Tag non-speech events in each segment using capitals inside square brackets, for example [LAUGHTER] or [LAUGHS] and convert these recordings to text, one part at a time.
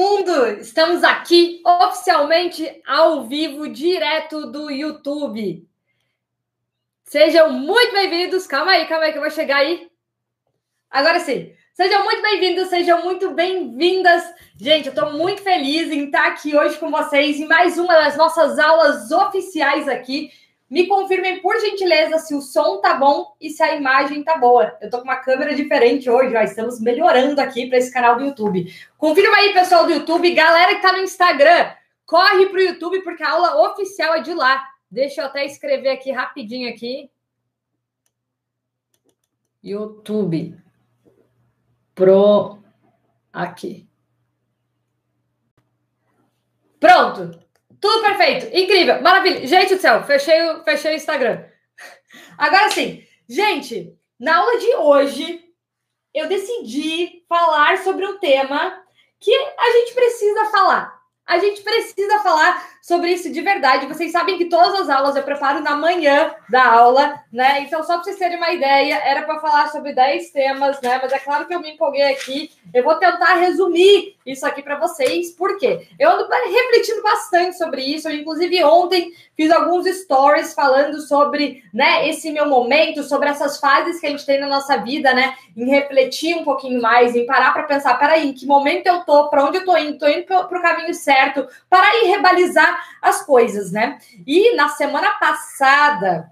mundo! Estamos aqui oficialmente ao vivo, direto do YouTube. Sejam muito bem-vindos. Calma aí, calma aí, que eu vou chegar aí. Agora sim. Sejam muito bem-vindos, sejam muito bem-vindas. Gente, eu estou muito feliz em estar aqui hoje com vocês em mais uma das nossas aulas oficiais aqui me confirmem, por gentileza, se o som tá bom e se a imagem tá boa. Eu tô com uma câmera diferente hoje, ó. Estamos melhorando aqui para esse canal do YouTube. Confirma aí, pessoal do YouTube. Galera que tá no Instagram, corre pro YouTube, porque a aula oficial é de lá. Deixa eu até escrever aqui rapidinho aqui. YouTube. Pro. Aqui. Pronto. Tudo perfeito, incrível, maravilha. Gente do céu, fechei, o, fechei o Instagram. Agora sim, gente, na aula de hoje eu decidi falar sobre um tema que a gente precisa falar. A gente precisa falar sobre isso de verdade. Vocês sabem que todas as aulas eu preparo na manhã da aula, né? Então, só para vocês terem uma ideia, era para falar sobre 10 temas, né? Mas é claro que eu me empolguei aqui. Eu vou tentar resumir isso aqui para vocês, por quê? Eu ando refletindo bastante sobre isso. Eu, inclusive, ontem fiz alguns stories falando sobre né, esse meu momento, sobre essas fases que a gente tem na nossa vida, né? Em refletir um pouquinho mais, em parar para pensar: peraí, em que momento eu tô, para onde eu tô indo? Tô indo para o caminho certo, para ir rebalizar as coisas, né? E na semana passada,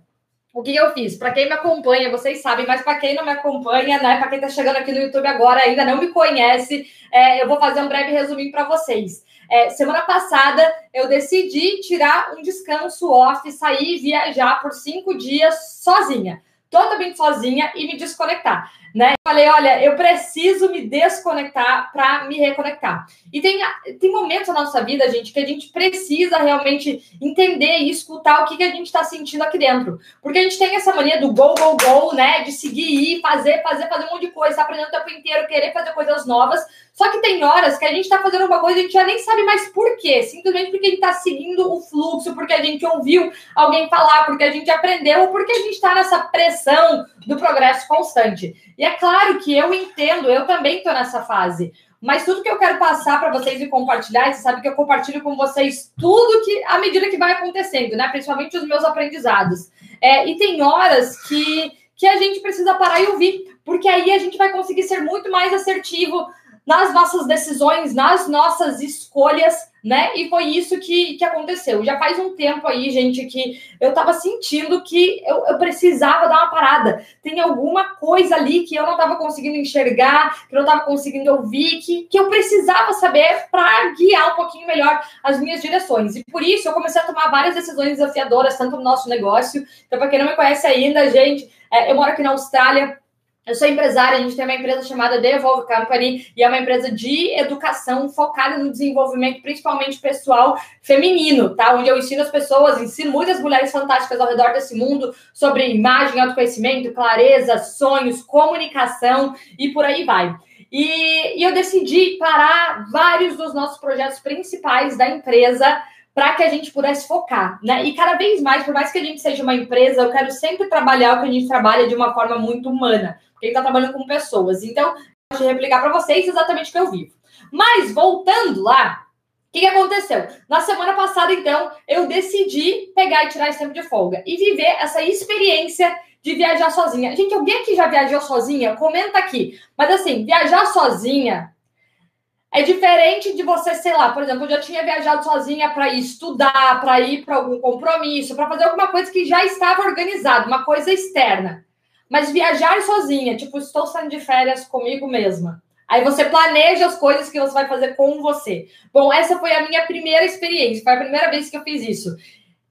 o que eu fiz? Para quem me acompanha, vocês sabem, mas para quem não me acompanha, né? Para quem está chegando aqui no YouTube agora, ainda não me conhece, é, eu vou fazer um breve resuminho para vocês. É, semana passada eu decidi tirar um descanso off, sair viajar por cinco dias sozinha totalmente sozinha e me desconectar, né? Falei, olha, eu preciso me desconectar para me reconectar. E tem, tem momentos na nossa vida, gente, que a gente precisa realmente entender e escutar o que, que a gente está sentindo aqui dentro. Porque a gente tem essa mania do go, go, go, né? De seguir e fazer, fazer, fazer um monte de coisa, tá aprendendo o tempo inteiro, querer fazer coisas novas. Só que tem horas que a gente está fazendo uma coisa e a gente já nem sabe mais por quê. Simplesmente porque a gente está seguindo o fluxo, porque a gente ouviu alguém falar, porque a gente aprendeu, ou porque a gente está nessa pressão do progresso constante. E é claro que eu entendo, eu também estou nessa fase. Mas tudo que eu quero passar para vocês e compartilhar, você sabe que eu compartilho com vocês tudo que, à medida que vai acontecendo, né? Principalmente os meus aprendizados. É, e tem horas que, que a gente precisa parar e ouvir, porque aí a gente vai conseguir ser muito mais assertivo nas nossas decisões, nas nossas escolhas, né? E foi isso que, que aconteceu. Já faz um tempo aí, gente, que eu tava sentindo que eu, eu precisava dar uma parada. Tem alguma coisa ali que eu não tava conseguindo enxergar, que eu não tava conseguindo ouvir, que, que eu precisava saber para guiar um pouquinho melhor as minhas direções. E por isso eu comecei a tomar várias decisões desafiadoras, tanto no nosso negócio. Então, para quem não me conhece ainda, gente, é, eu moro aqui na Austrália. Eu sou empresária, a gente tem uma empresa chamada The Evolve Company e é uma empresa de educação focada no desenvolvimento, principalmente pessoal feminino, tá? Onde eu ensino as pessoas, ensino muitas mulheres fantásticas ao redor desse mundo sobre imagem, autoconhecimento, clareza, sonhos, comunicação e por aí vai. E, e eu decidi parar vários dos nossos projetos principais da empresa para que a gente pudesse focar, né? E cada vez mais, por mais que a gente seja uma empresa, eu quero sempre trabalhar o que a gente trabalha de uma forma muito humana quem está trabalhando com pessoas. Então, eu vou replicar para vocês exatamente o que eu vivo. Mas, voltando lá, o que, que, aconteceu? Na semana passada, então, eu decidi pegar e tirar esse tempo de folga e viver essa experiência de viajar sozinha. Gente, alguém aqui já viajou sozinha? Comenta aqui. Mas assim, viajar sozinha é diferente de você, sei lá, por exemplo, eu já tinha viajado sozinha para ir estudar, para ir para algum compromisso, para fazer alguma coisa que já estava organizada, uma coisa externa. Mas viajar sozinha, tipo, estou saindo de férias comigo mesma. Aí você planeja as coisas que você vai fazer com você. Bom, essa foi a minha primeira experiência, foi a primeira vez que eu fiz isso.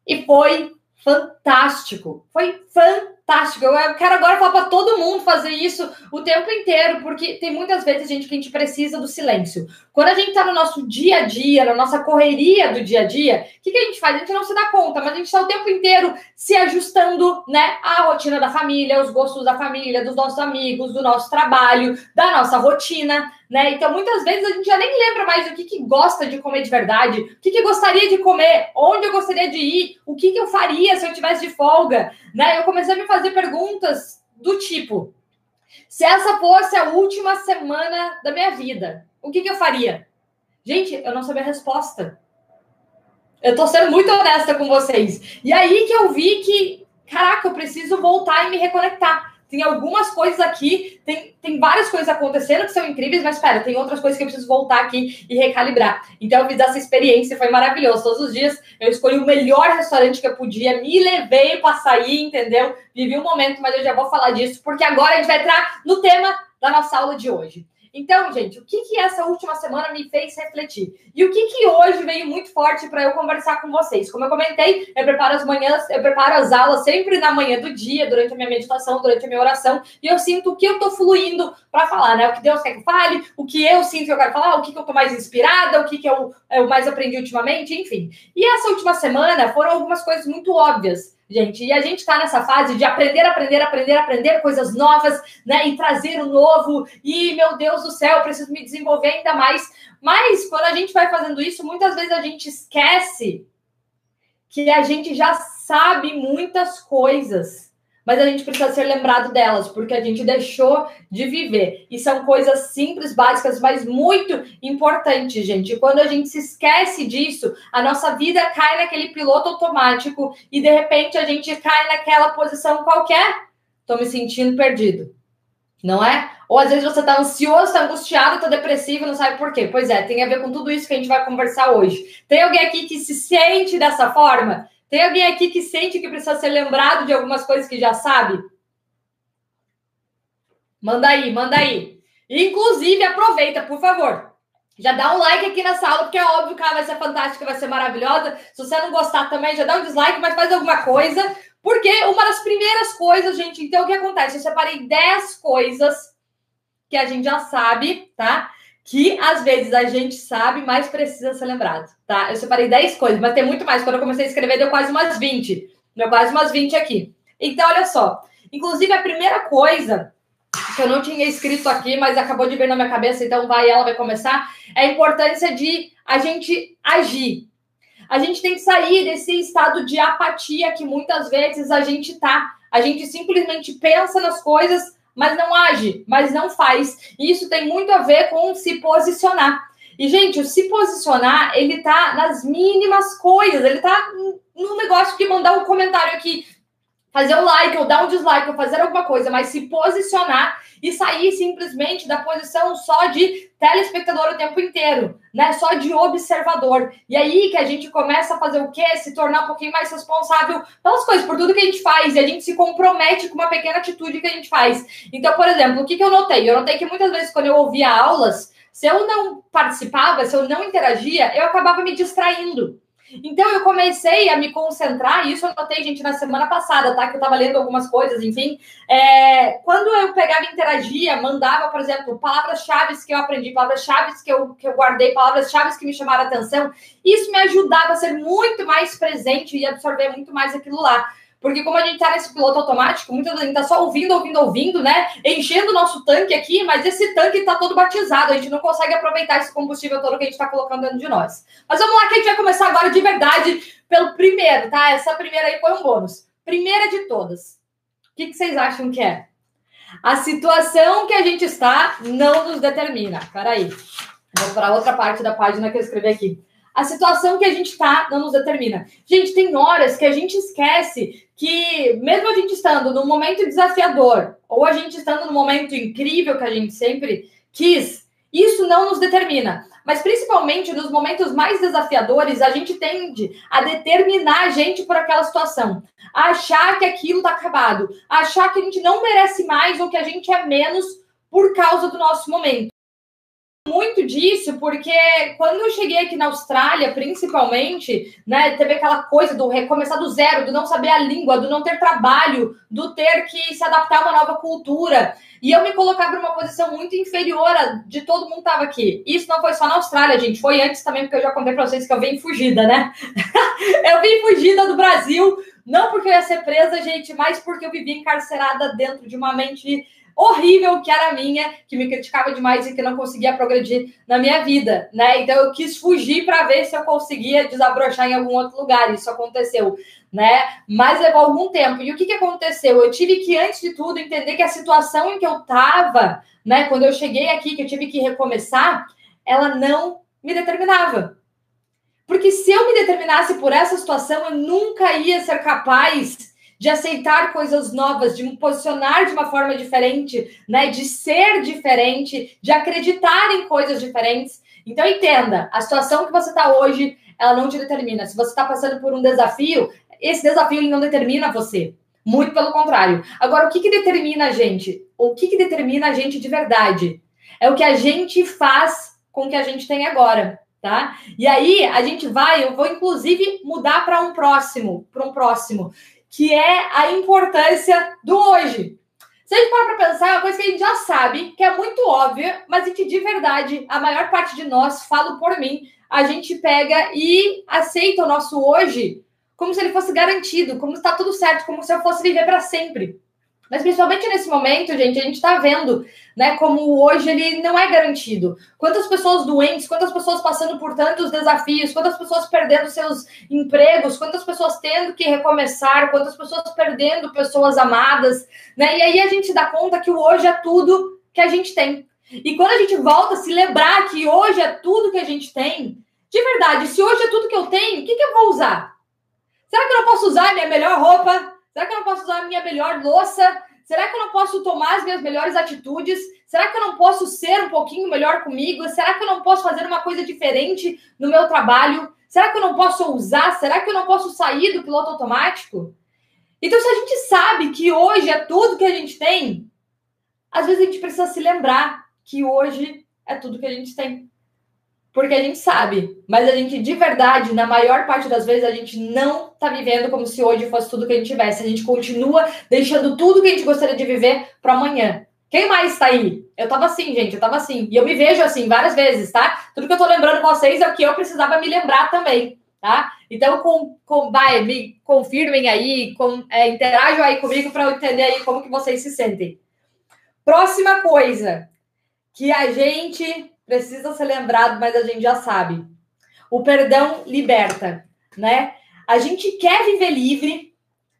E foi fantástico. Foi fantástico. Eu quero agora falar para todo mundo fazer isso o tempo inteiro, porque tem muitas vezes, gente, que a gente precisa do silêncio. Quando a gente está no nosso dia a dia, na nossa correria do dia a dia, o que, que a gente faz? A gente não se dá conta, mas a gente está o tempo inteiro se ajustando, né, à rotina da família, os gostos da família, dos nossos amigos, do nosso trabalho, da nossa rotina né? Então, muitas vezes a gente já nem lembra mais o que, que gosta de comer de verdade, o que, que gostaria de comer, onde eu gostaria de ir, o que, que eu faria se eu tivesse de folga, né? Eu comecei a me fazer perguntas do tipo: se essa fosse a última semana da minha vida, o que, que eu faria? Gente, eu não sabia a resposta. Eu tô sendo muito honesta com vocês. E aí que eu vi que, caraca, eu preciso voltar e me reconectar. Tem algumas coisas aqui, tem, tem várias coisas acontecendo que são incríveis, mas espera, tem outras coisas que eu preciso voltar aqui e recalibrar. Então eu fiz essa experiência, foi maravilhoso. Todos os dias eu escolhi o melhor restaurante que eu podia, me levei para sair, entendeu? Vivi um momento, mas eu já vou falar disso, porque agora a gente vai entrar no tema da nossa aula de hoje. Então, gente, o que, que essa última semana me fez refletir? E o que, que hoje veio muito forte para eu conversar com vocês? Como eu comentei, eu preparo as manhãs, eu preparo as aulas sempre na manhã do dia, durante a minha meditação, durante a minha oração, e eu sinto o que eu estou fluindo para falar, né? O que Deus quer que eu fale, o que eu sinto que eu quero falar, o que, que eu estou mais inspirada, o que, que eu, eu mais aprendi ultimamente, enfim. E essa última semana foram algumas coisas muito óbvias gente. E a gente está nessa fase de aprender, aprender, aprender, aprender coisas novas, né? E trazer o novo. E, meu Deus do céu, preciso me desenvolver ainda mais. Mas quando a gente vai fazendo isso, muitas vezes a gente esquece que a gente já sabe muitas coisas mas a gente precisa ser lembrado delas, porque a gente deixou de viver. E são coisas simples, básicas, mas muito importantes, gente. E quando a gente se esquece disso, a nossa vida cai naquele piloto automático e de repente a gente cai naquela posição qualquer. Tô me sentindo perdido. Não é? Ou às vezes você tá ansioso, tá angustiado, tá depressivo, não sabe por quê. Pois é, tem a ver com tudo isso que a gente vai conversar hoje. Tem alguém aqui que se sente dessa forma? Tem alguém aqui que sente que precisa ser lembrado de algumas coisas que já sabe? Manda aí, manda aí. Inclusive, aproveita, por favor. Já dá um like aqui nessa aula, porque é óbvio que ela vai ser fantástica, vai ser maravilhosa. Se você não gostar também, já dá um dislike, mas faz alguma coisa. Porque uma das primeiras coisas, gente, então o que acontece? Eu separei 10 coisas que a gente já sabe, tá? Que às vezes a gente sabe, mas precisa ser lembrado, tá? Eu separei 10 coisas, mas tem muito mais. Quando eu comecei a escrever, deu quase umas 20. Deu quase umas 20 aqui. Então, olha só. Inclusive, a primeira coisa que eu não tinha escrito aqui, mas acabou de vir na minha cabeça, então vai, ela vai começar, é a importância de a gente agir. A gente tem que sair desse estado de apatia que muitas vezes a gente tá. A gente simplesmente pensa nas coisas mas não age, mas não faz. E isso tem muito a ver com se posicionar. E, gente, o se posicionar, ele tá nas mínimas coisas. Ele tá no negócio de mandar um comentário aqui, fazer um like ou dar um dislike ou fazer alguma coisa, mas se posicionar e sair simplesmente da posição só de telespectador o tempo inteiro, né? Só de observador. E aí que a gente começa a fazer o quê? Se tornar um pouquinho mais responsável pelas coisas, por tudo que a gente faz, e a gente se compromete com uma pequena atitude que a gente faz. Então, por exemplo, o que, que eu notei? Eu notei que muitas vezes quando eu ouvia aulas, se eu não participava, se eu não interagia, eu acabava me distraindo. Então eu comecei a me concentrar, e isso eu notei, gente, na semana passada, tá? Que eu tava lendo algumas coisas, enfim. É, quando eu pegava e interagia, mandava, por exemplo, palavras-chave que eu aprendi, palavras-chave que eu, que eu guardei, palavras-chave que me chamaram atenção, isso me ajudava a ser muito mais presente e absorver muito mais aquilo lá. Porque como a gente tá nesse piloto automático, muitas vezes a gente tá só ouvindo, ouvindo, ouvindo, né? Enchendo o nosso tanque aqui, mas esse tanque tá todo batizado. A gente não consegue aproveitar esse combustível todo que a gente tá colocando dentro de nós. Mas vamos lá que a gente vai começar agora de verdade pelo primeiro, tá? Essa primeira aí foi um bônus. Primeira de todas. O que, que vocês acham que é? A situação que a gente está não nos determina. Peraí. Vou para outra parte da página que eu escrevi aqui a situação que a gente está não nos determina. Gente, tem horas que a gente esquece que, mesmo a gente estando num momento desafiador, ou a gente estando num momento incrível que a gente sempre quis, isso não nos determina. Mas principalmente nos momentos mais desafiadores, a gente tende a determinar a gente por aquela situação, a achar que aquilo está acabado, a achar que a gente não merece mais ou que a gente é menos por causa do nosso momento muito disso, porque quando eu cheguei aqui na Austrália, principalmente, né, teve aquela coisa do recomeçar do zero, do não saber a língua, do não ter trabalho, do ter que se adaptar a uma nova cultura. E eu me colocava numa posição muito inferior a de todo mundo que estava aqui. Isso não foi só na Austrália, gente, foi antes também, porque eu já contei para vocês que eu vim fugida, né? [LAUGHS] eu vim fugida do Brasil, não porque eu ia ser presa, gente, mas porque eu vivia encarcerada dentro de uma mente horrível que era minha, que me criticava demais e que não conseguia progredir na minha vida, né? Então eu quis fugir para ver se eu conseguia desabrochar em algum outro lugar. Isso aconteceu, né? Mas levou algum tempo. E o que, que aconteceu? Eu tive que, antes de tudo, entender que a situação em que eu estava, né, quando eu cheguei aqui, que eu tive que recomeçar, ela não me determinava. Porque se eu me determinasse por essa situação, eu nunca ia ser capaz de aceitar coisas novas, de me posicionar de uma forma diferente, né? De ser diferente, de acreditar em coisas diferentes. Então entenda, a situação que você está hoje, ela não te determina. Se você está passando por um desafio, esse desafio não determina você. Muito pelo contrário. Agora, o que, que determina a gente? O que, que determina a gente de verdade? É o que a gente faz com o que a gente tem agora, tá? E aí a gente vai, eu vou inclusive mudar para um próximo, para um próximo, que é a importância do hoje. Se a gente parar para pensar, é uma coisa que a gente já sabe, que é muito óbvia, mas que de verdade, a maior parte de nós, falo por mim, a gente pega e aceita o nosso hoje como se ele fosse garantido, como está tudo certo, como se eu fosse viver para sempre. Mas principalmente nesse momento, gente, a gente está vendo, né, como hoje ele não é garantido. Quantas pessoas doentes, quantas pessoas passando por tantos desafios, quantas pessoas perdendo seus empregos, quantas pessoas tendo que recomeçar, quantas pessoas perdendo pessoas amadas, né? E aí a gente dá conta que o hoje é tudo que a gente tem. E quando a gente volta a se lembrar que hoje é tudo que a gente tem, de verdade, se hoje é tudo que eu tenho, o que, que eu vou usar? Será que eu não posso usar minha melhor roupa? Será que eu não posso usar a minha melhor louça? Será que eu não posso tomar as minhas melhores atitudes? Será que eu não posso ser um pouquinho melhor comigo? Será que eu não posso fazer uma coisa diferente no meu trabalho? Será que eu não posso usar? Será que eu não posso sair do piloto automático? Então, se a gente sabe que hoje é tudo que a gente tem, às vezes a gente precisa se lembrar que hoje é tudo que a gente tem porque a gente sabe, mas a gente de verdade, na maior parte das vezes, a gente não tá vivendo como se hoje fosse tudo que a gente tivesse. A gente continua deixando tudo que a gente gostaria de viver para amanhã. Quem mais tá aí? Eu tava assim, gente, eu tava assim. E eu me vejo assim várias vezes, tá? Tudo que eu tô lembrando vocês é o que eu precisava me lembrar também, tá? Então, com, com, vai, me confirmem aí, com, é, interajam aí comigo para eu entender aí como que vocês se sentem. Próxima coisa que a gente precisa ser lembrado, mas a gente já sabe. O perdão liberta, né? A gente quer viver livre,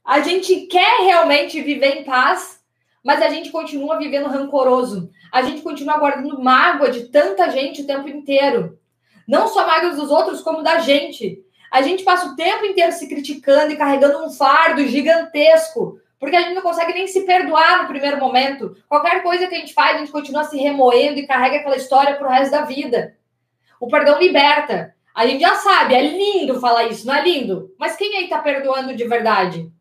a gente quer realmente viver em paz, mas a gente continua vivendo rancoroso. A gente continua guardando mágoa de tanta gente o tempo inteiro. Não só mágoas dos outros, como da gente. A gente passa o tempo inteiro se criticando e carregando um fardo gigantesco porque a gente não consegue nem se perdoar no primeiro momento. Qualquer coisa que a gente faz, a gente continua se remoendo e carrega aquela história pro resto da vida. O perdão liberta. A gente já sabe, é lindo falar isso, não é lindo? Mas quem aí tá perdoando de verdade?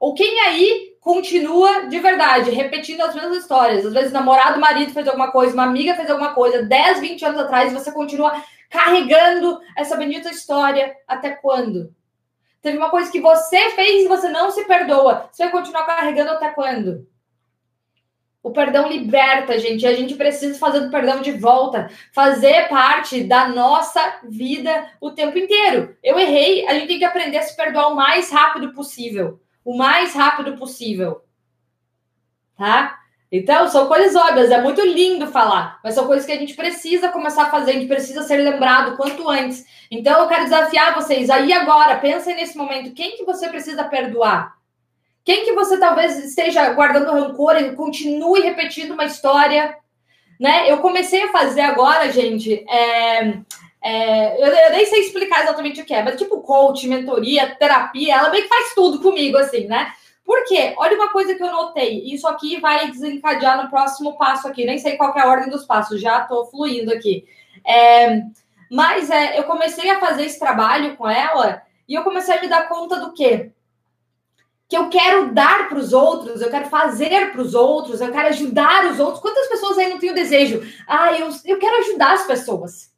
Ou quem aí continua de verdade, repetindo as mesmas histórias? Às vezes, namorado, marido fez alguma coisa, uma amiga fez alguma coisa, 10, 20 anos atrás, você continua carregando essa bendita história até quando? Teve uma coisa que você fez e você não se perdoa. Você vai continuar carregando até quando? O perdão liberta, gente. E a gente precisa fazer o perdão de volta. Fazer parte da nossa vida o tempo inteiro. Eu errei, a gente tem que aprender a se perdoar o mais rápido possível. O mais rápido possível. Tá? Então, são coisas óbvias, é muito lindo falar, mas são coisas que a gente precisa começar a fazer, a gente precisa ser lembrado quanto antes. Então, eu quero desafiar vocês aí agora, pensem nesse momento, quem que você precisa perdoar? Quem que você talvez esteja guardando rancor e continue repetindo uma história, né? Eu comecei a fazer agora, gente, é, é, eu, eu, nem sei explicar exatamente o que é, mas tipo coach, mentoria, terapia, ela meio que faz tudo comigo, assim, né? Por quê? Olha uma coisa que eu notei. Isso aqui vai desencadear no próximo passo aqui. Nem sei qual é a ordem dos passos, já estou fluindo aqui. É, mas é, eu comecei a fazer esse trabalho com ela e eu comecei a me dar conta do quê? Que eu quero dar para os outros, eu quero fazer para os outros, eu quero ajudar os outros. Quantas pessoas aí não têm o desejo? Ah, eu, eu quero ajudar as pessoas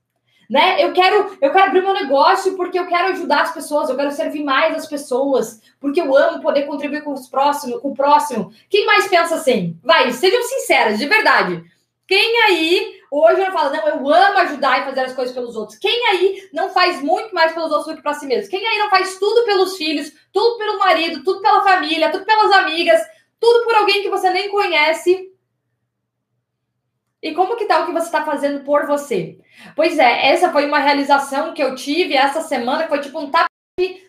né? Eu quero, eu quero abrir meu negócio porque eu quero ajudar as pessoas, eu quero servir mais as pessoas, porque eu amo poder contribuir com os próximos, com o próximo. Quem mais pensa assim? Vai, sejam sinceras, de verdade. Quem aí hoje vai falar, não, eu amo ajudar e fazer as coisas pelos outros? Quem aí não faz muito mais pelos outros do que para si mesmo? Quem aí não faz tudo pelos filhos, tudo pelo marido, tudo pela família, tudo pelas amigas, tudo por alguém que você nem conhece? E como que tá o que você está fazendo por você? Pois é, essa foi uma realização que eu tive essa semana, foi tipo um tapa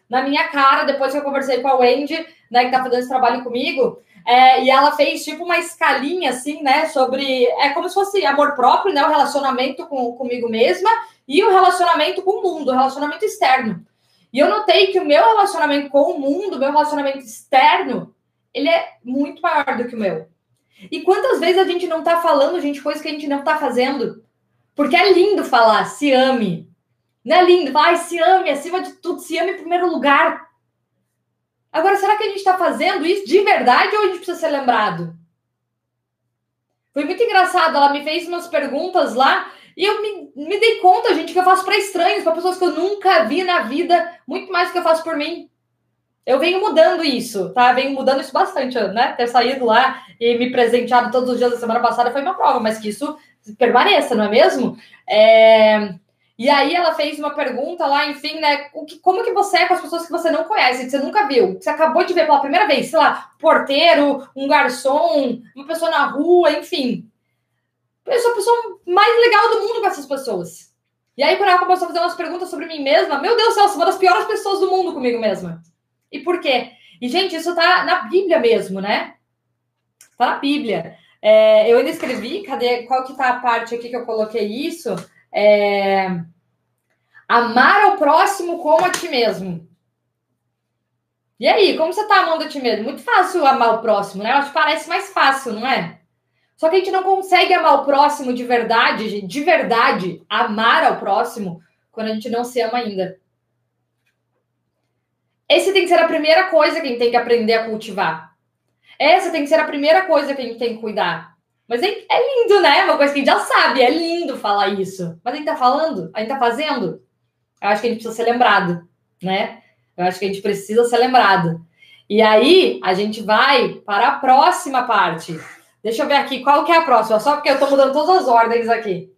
na minha cara depois que eu conversei com a Wendy, né, que tá fazendo esse trabalho comigo. É, e ela fez tipo uma escalinha assim, né? Sobre. É como se fosse amor próprio, né? O relacionamento com, comigo mesma e o relacionamento com o mundo, o relacionamento externo. E eu notei que o meu relacionamento com o mundo, meu relacionamento externo, ele é muito maior do que o meu. E quantas vezes a gente não tá falando, gente, coisas que a gente não tá fazendo? Porque é lindo falar, se ame. Não é lindo? Vai, se ame acima de tudo, se ame em primeiro lugar. Agora, será que a gente está fazendo isso de verdade ou a gente precisa ser lembrado? Foi muito engraçado. Ela me fez umas perguntas lá e eu me, me dei conta, gente, que eu faço para estranhos, para pessoas que eu nunca vi na vida, muito mais do que eu faço por mim. Eu venho mudando isso, tá? Venho mudando isso bastante, né? Ter saído lá e me presenteado todos os dias da semana passada foi uma prova, mas que isso permaneça, não é mesmo? É... E aí ela fez uma pergunta lá, enfim, né? O que, como que você é com as pessoas que você não conhece, que você nunca viu, que você acabou de ver pela primeira vez, sei lá, porteiro, um garçom, uma pessoa na rua, enfim. Eu sou a pessoa mais legal do mundo com essas pessoas. E aí, quando ela começou a fazer umas perguntas sobre mim mesma, meu Deus do céu, sou uma das piores pessoas do mundo comigo mesma. E por quê? E, gente, isso tá na Bíblia mesmo, né? Tá na Bíblia. É, eu ainda escrevi, cadê? Qual que tá a parte aqui que eu coloquei isso? É... Amar ao próximo como a ti mesmo. E aí, como você tá amando a ti mesmo? Muito fácil amar o próximo, né? Acho que parece mais fácil, não é? Só que a gente não consegue amar o próximo de verdade, de verdade, amar ao próximo, quando a gente não se ama ainda. Esse tem que ser a primeira coisa que a gente tem que aprender a cultivar. Essa tem que ser a primeira coisa que a gente tem que cuidar. Mas é, é lindo, né? Uma coisa que a gente já sabe, é lindo falar isso. Mas a gente tá falando? A gente tá fazendo? Eu acho que a gente precisa ser lembrado, né? Eu acho que a gente precisa ser lembrado. E aí, a gente vai para a próxima parte. Deixa eu ver aqui qual que é a próxima, só porque eu tô mudando todas as ordens aqui.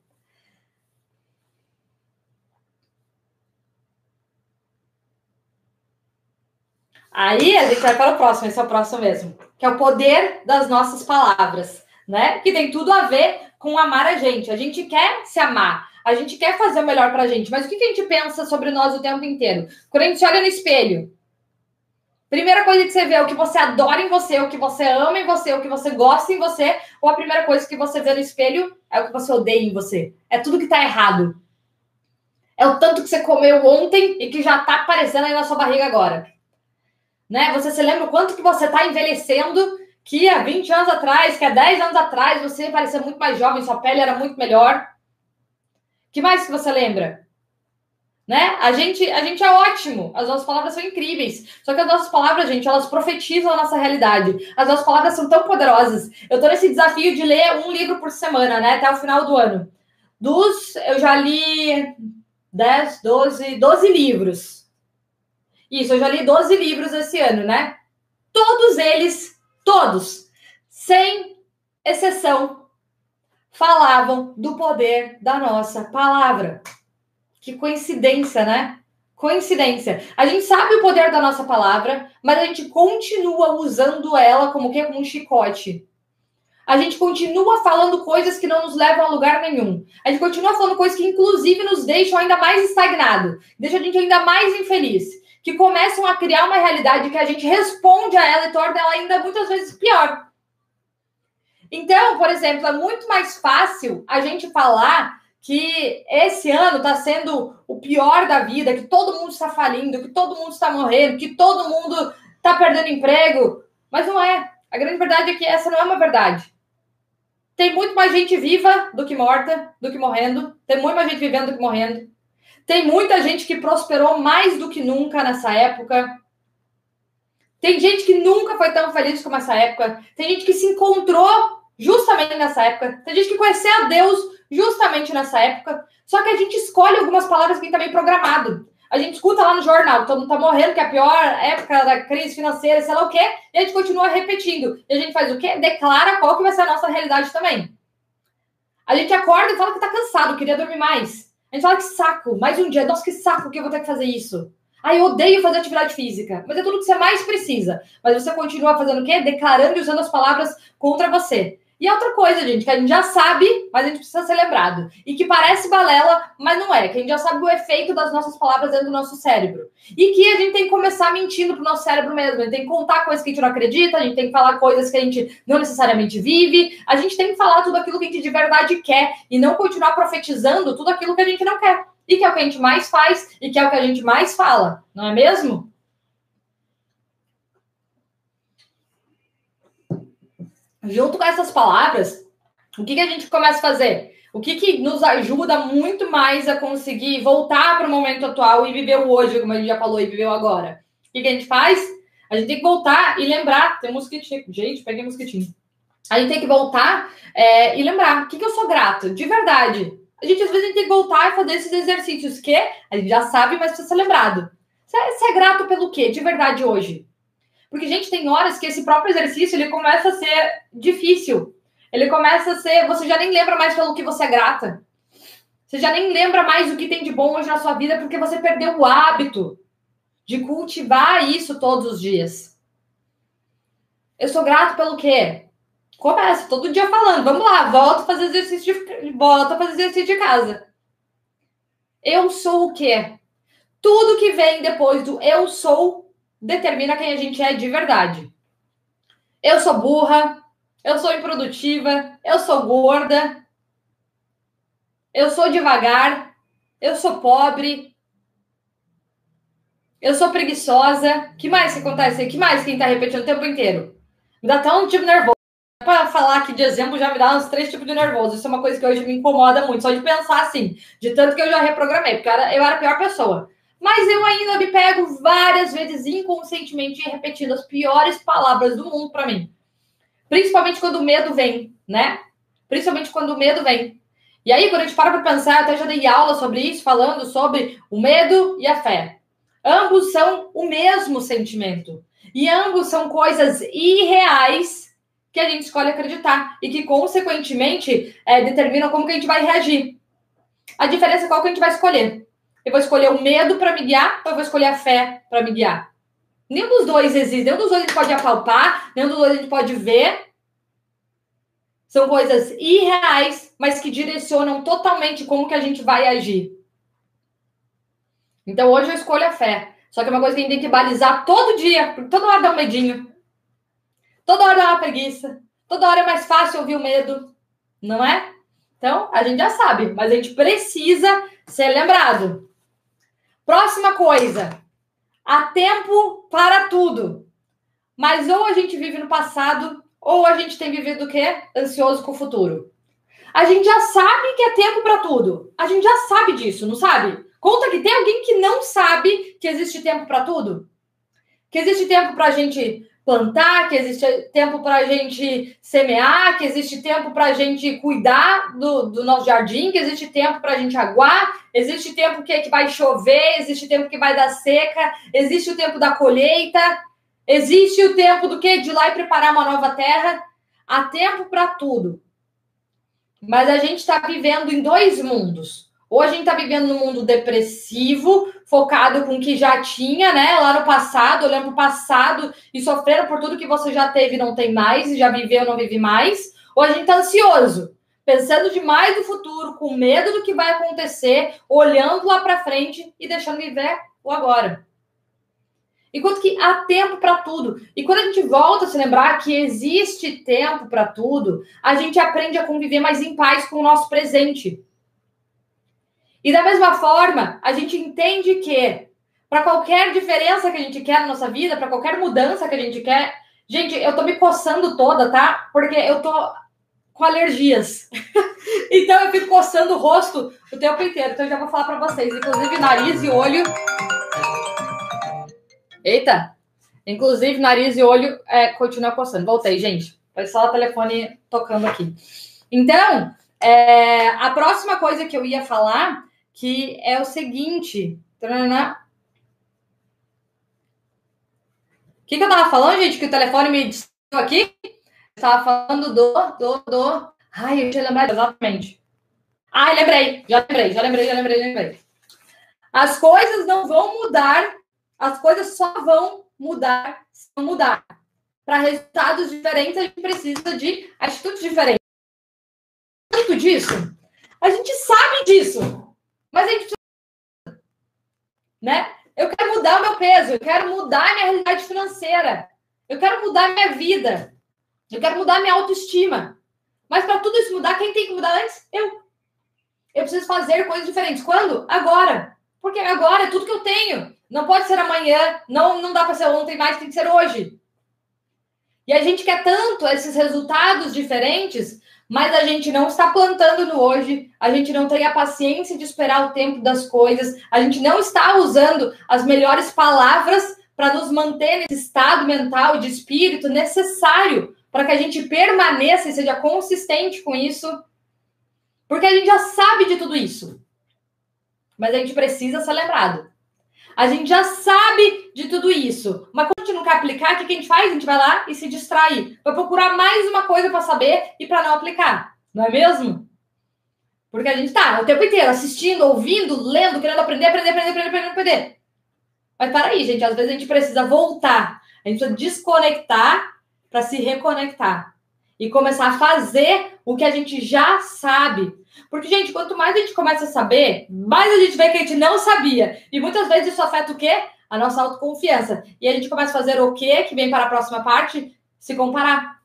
Aí a gente vai para o próximo, esse é o próximo mesmo, que é o poder das nossas palavras né? Que tem tudo a ver com amar a gente. A gente quer se amar, a gente quer fazer o melhor pra gente, mas o que, a gente pensa sobre nós o tempo inteiro? Quando a gente olha no espelho, primeira coisa que você vê é o que você adora em você, o que você ama em você, o que você gosta em você, ou a primeira coisa que você vê no espelho é o que você odeia em você. É tudo que tá errado. É o tanto que você comeu ontem e que já tá aparecendo aí na sua barriga agora. Né? Você se lembra o quanto que você tá envelhecendo que há 20 anos atrás, que há 10 anos atrás, você parecia muito mais jovem, sua pele era muito melhor. que mais que você lembra? Né? A gente, a gente é ótimo, as nossas palavras são incríveis. Só que as nossas palavras, gente, elas profetizam a nossa realidade. As nossas palavras são tão poderosas. Eu tô nesse desafio de ler um livro por semana, né, até o final do ano. Dos, eu já li 10, 12, 12 livros. Isso, eu já li 12 livros esse ano, né? Todos eles Todos, sem exceção, falavam do poder da nossa palavra. Que coincidência, né? Coincidência. A gente sabe o poder da nossa palavra, mas a gente continua usando ela como que como um chicote. A gente continua falando coisas que não nos levam a lugar nenhum. A gente continua falando coisas que, inclusive, nos deixam ainda mais estagnado, deixa a gente ainda mais infeliz que começam a criar uma realidade que a gente responde a ela e torna ela ainda muitas vezes pior. Então, por exemplo, é muito mais fácil a gente falar que esse ano está sendo o pior da vida, que todo mundo está falindo, que todo mundo está morrendo, que todo mundo está perdendo emprego. Mas não é. A grande verdade é que essa não é uma verdade. Tem muito mais gente viva do que morta, do que morrendo. Tem muito mais gente vivendo do que morrendo. Tem muita gente que prosperou mais do que nunca nessa época. Tem gente que nunca foi tão feliz como essa época. Tem gente que se encontrou justamente nessa época. Tem gente que conheceu a Deus justamente nessa época. Só que a gente escolhe algumas palavras que está meio programado. A gente escuta lá no jornal, todo mundo tá morrendo, que é a pior época da crise financeira, sei lá o quê, e a gente continua repetindo. E a gente faz o quê? Declara qual que vai ser a nossa realidade também. A gente acorda e fala que tá cansado, queria dormir mais. A gente fala que saco, mais um dia, nossa, que saco que eu vou ter que fazer isso. Ah, eu odeio fazer atividade física, mas é tudo que você mais precisa. Mas você continua fazendo o quê? Declarando e usando as palavras contra você. E outra coisa, gente, que a gente já sabe, mas a gente precisa ser lembrado. E que parece balela, mas não é. Que a gente já sabe o efeito das nossas palavras dentro do nosso cérebro. E que a gente tem que começar mentindo pro nosso cérebro mesmo. A gente tem que contar coisas que a gente não acredita, a gente tem que falar coisas que a gente não necessariamente vive. A gente tem que falar tudo aquilo que a gente de verdade quer e não continuar profetizando tudo aquilo que a gente não quer. E que é o que a gente mais faz e que é o que a gente mais fala, não é mesmo? Junto com essas palavras, o que, que a gente começa a fazer? O que, que nos ajuda muito mais a conseguir voltar para o momento atual e viver o hoje, como a gente já falou e viveu agora? O que, que a gente faz? A gente tem que voltar e lembrar. Tem um mosquitinho. Gente, peguei um mosquitinho. A gente tem que voltar é, e lembrar. O que, que eu sou grato? De verdade. A gente, às vezes, gente tem que voltar e fazer esses exercícios que a gente já sabe, mas precisa ser lembrado. Você é, é grato pelo quê? De verdade hoje. Porque, gente, tem horas que esse próprio exercício ele começa a ser difícil. Ele começa a ser. Você já nem lembra mais pelo que você é grata. Você já nem lembra mais o que tem de bom hoje na sua vida porque você perdeu o hábito de cultivar isso todos os dias. Eu sou grato pelo quê? Começa todo dia falando, vamos lá, volta a fazer exercício de, volta a fazer exercício de casa. Eu sou o quê? Tudo que vem depois do eu sou determina quem a gente é de verdade. Eu sou burra, eu sou improdutiva, eu sou gorda, eu sou devagar, eu sou pobre, eu sou preguiçosa. que mais que acontece? que mais quem tá repetindo o tempo inteiro? Me dá até um tipo nervoso. Para falar aqui de exemplo, já me dá uns três tipos de nervoso. Isso é uma coisa que hoje me incomoda muito, só de pensar assim, de tanto que eu já reprogramei, porque eu era, eu era a pior pessoa. Mas eu ainda me pego várias vezes inconscientemente repetindo as piores palavras do mundo para mim. Principalmente quando o medo vem, né? Principalmente quando o medo vem. E aí, quando a gente para para pensar, eu até já dei aula sobre isso, falando sobre o medo e a fé. Ambos são o mesmo sentimento. E ambos são coisas irreais que a gente escolhe acreditar e que, consequentemente, é, determinam como que a gente vai reagir. A diferença é qual que a gente vai escolher. Eu vou escolher o medo para me guiar ou eu vou escolher a fé para me guiar? Nenhum dos dois existe, nenhum dos dois a gente pode apalpar, nenhum dos dois a gente pode ver. São coisas irreais, mas que direcionam totalmente como que a gente vai agir. Então hoje eu escolho a fé. Só que é uma coisa que a gente tem que balizar todo dia, porque toda hora dá um medinho. Toda hora dá uma preguiça. Toda hora é mais fácil ouvir o medo, não é? Então, a gente já sabe, mas a gente precisa ser lembrado. Próxima coisa. Há tempo para tudo. Mas ou a gente vive no passado, ou a gente tem vivido o quê? Ansioso com o futuro. A gente já sabe que é tempo para tudo. A gente já sabe disso, não sabe? Conta que tem alguém que não sabe que existe tempo para tudo? Que existe tempo para a gente plantar, que existe tempo para a gente semear, que existe tempo para a gente cuidar do, do, nosso jardim, que existe tempo para a gente aguar, existe tempo que, que vai chover, existe tempo que vai dar seca, existe o tempo da colheita, existe o tempo do que? De ir lá e preparar uma nova terra. Há tempo para tudo. Mas a gente está vivendo em dois mundos. Ou a gente está vivendo num mundo depressivo, focado com o que já tinha, né? Lá no passado, olhando para o passado e sofrendo por tudo que você já teve e não tem mais, e já viveu não vive mais. Ou a gente está ansioso, pensando demais no futuro, com medo do que vai acontecer, olhando lá para frente e deixando viver o agora. Enquanto que há tempo para tudo. E quando a gente volta a se lembrar que existe tempo para tudo, a gente aprende a conviver mais em paz com o nosso presente. E da mesma forma, a gente entende que para qualquer diferença que a gente quer na nossa vida, para qualquer mudança que a gente quer, gente, eu tô me coçando toda, tá? Porque eu tô com alergias. [LAUGHS] então eu fico coçando o rosto o tempo inteiro. Então eu já vou falar para vocês, inclusive nariz e olho. Eita! Inclusive nariz e olho é, continua coçando. Voltei, gente. Foi só o telefone tocando aqui. Então, é, a próxima coisa que eu ia falar que é o seguinte. O que, que eu tava falando, gente? Que o telefone me disse aqui? Eu tava falando do, do, do. Ai, eu tinha lembrado exatamente. Ai, lembrei, já lembrei, já lembrei, já lembrei, já lembrei. As coisas não vão mudar, as coisas só vão mudar se mudar. para resultados diferentes, a gente precisa de atitudes diferentes. Tanto disso, a gente sabe disso, mas a gente precisa, né? Eu quero mudar o meu peso, eu quero mudar a minha realidade financeira, eu quero mudar a minha vida, eu quero mudar a minha autoestima. Mas para tudo isso mudar, quem tem que mudar antes? Eu. Eu preciso fazer coisas diferentes. Quando? Agora. Porque agora é tudo que eu tenho. Não pode ser amanhã, não, não dá para ser ontem mais, tem que ser hoje. E a gente quer tanto esses resultados diferentes, mas a gente não está plantando no hoje, a gente não tem a paciência de esperar o tempo das coisas, a gente não está usando as melhores palavras para nos manter nesse estado mental de espírito necessário para que a gente permaneça e seja consistente com isso. Porque a gente já sabe de tudo isso. Mas a gente precisa ser lembrado. A gente já sabe de tudo isso. Mas quando a gente não quer aplicar, o que a gente faz? A gente vai lá e se distrai. Vai procurar mais uma coisa para saber e para não aplicar. Não é mesmo? Porque a gente está o tempo inteiro assistindo, ouvindo, lendo, querendo aprender, aprender, aprender, aprender, aprender, aprender. Mas para aí, gente, às vezes a gente precisa voltar. A gente precisa desconectar para se reconectar e começar a fazer o que a gente já sabe. Porque, gente, quanto mais a gente começa a saber, mais a gente vê que a gente não sabia. E muitas vezes isso afeta o quê? A nossa autoconfiança. E a gente começa a fazer o quê? Que vem para a próxima parte? Se comparar.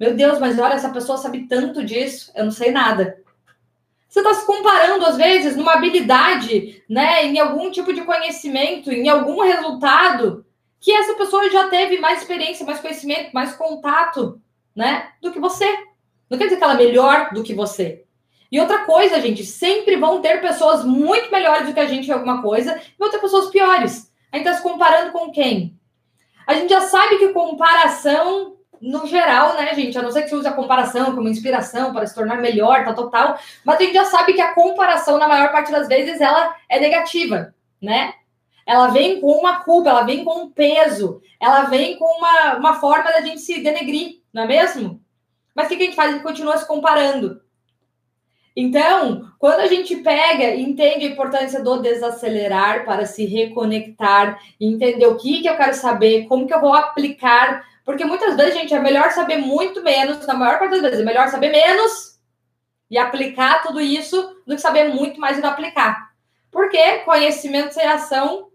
Meu Deus, mas olha, essa pessoa sabe tanto disso, eu não sei nada. Você está se comparando, às vezes, numa habilidade, né, em algum tipo de conhecimento, em algum resultado, que essa pessoa já teve mais experiência, mais conhecimento, mais contato, né, do que você. Não quer dizer que ela é melhor do que você. E outra coisa, gente, sempre vão ter pessoas muito melhores do que a gente em alguma coisa e vão ter pessoas piores. A gente está se comparando com quem? A gente já sabe que comparação, no geral, né, gente? A não ser que você use a comparação como inspiração para se tornar melhor, tal, tal, tal. Mas a gente já sabe que a comparação, na maior parte das vezes, ela é negativa, né? ela vem com uma culpa, ela vem com um peso, ela vem com uma, uma forma da gente se denegrir, não é mesmo? Mas o que a gente faz? A gente continua se comparando. Então, quando a gente pega e entende a importância do desacelerar para se reconectar, entender o que, que eu quero saber, como que eu vou aplicar, porque muitas vezes, gente, é melhor saber muito menos, na maior parte das vezes, é melhor saber menos e aplicar tudo isso do que saber muito mais e não aplicar. Porque conhecimento sem ação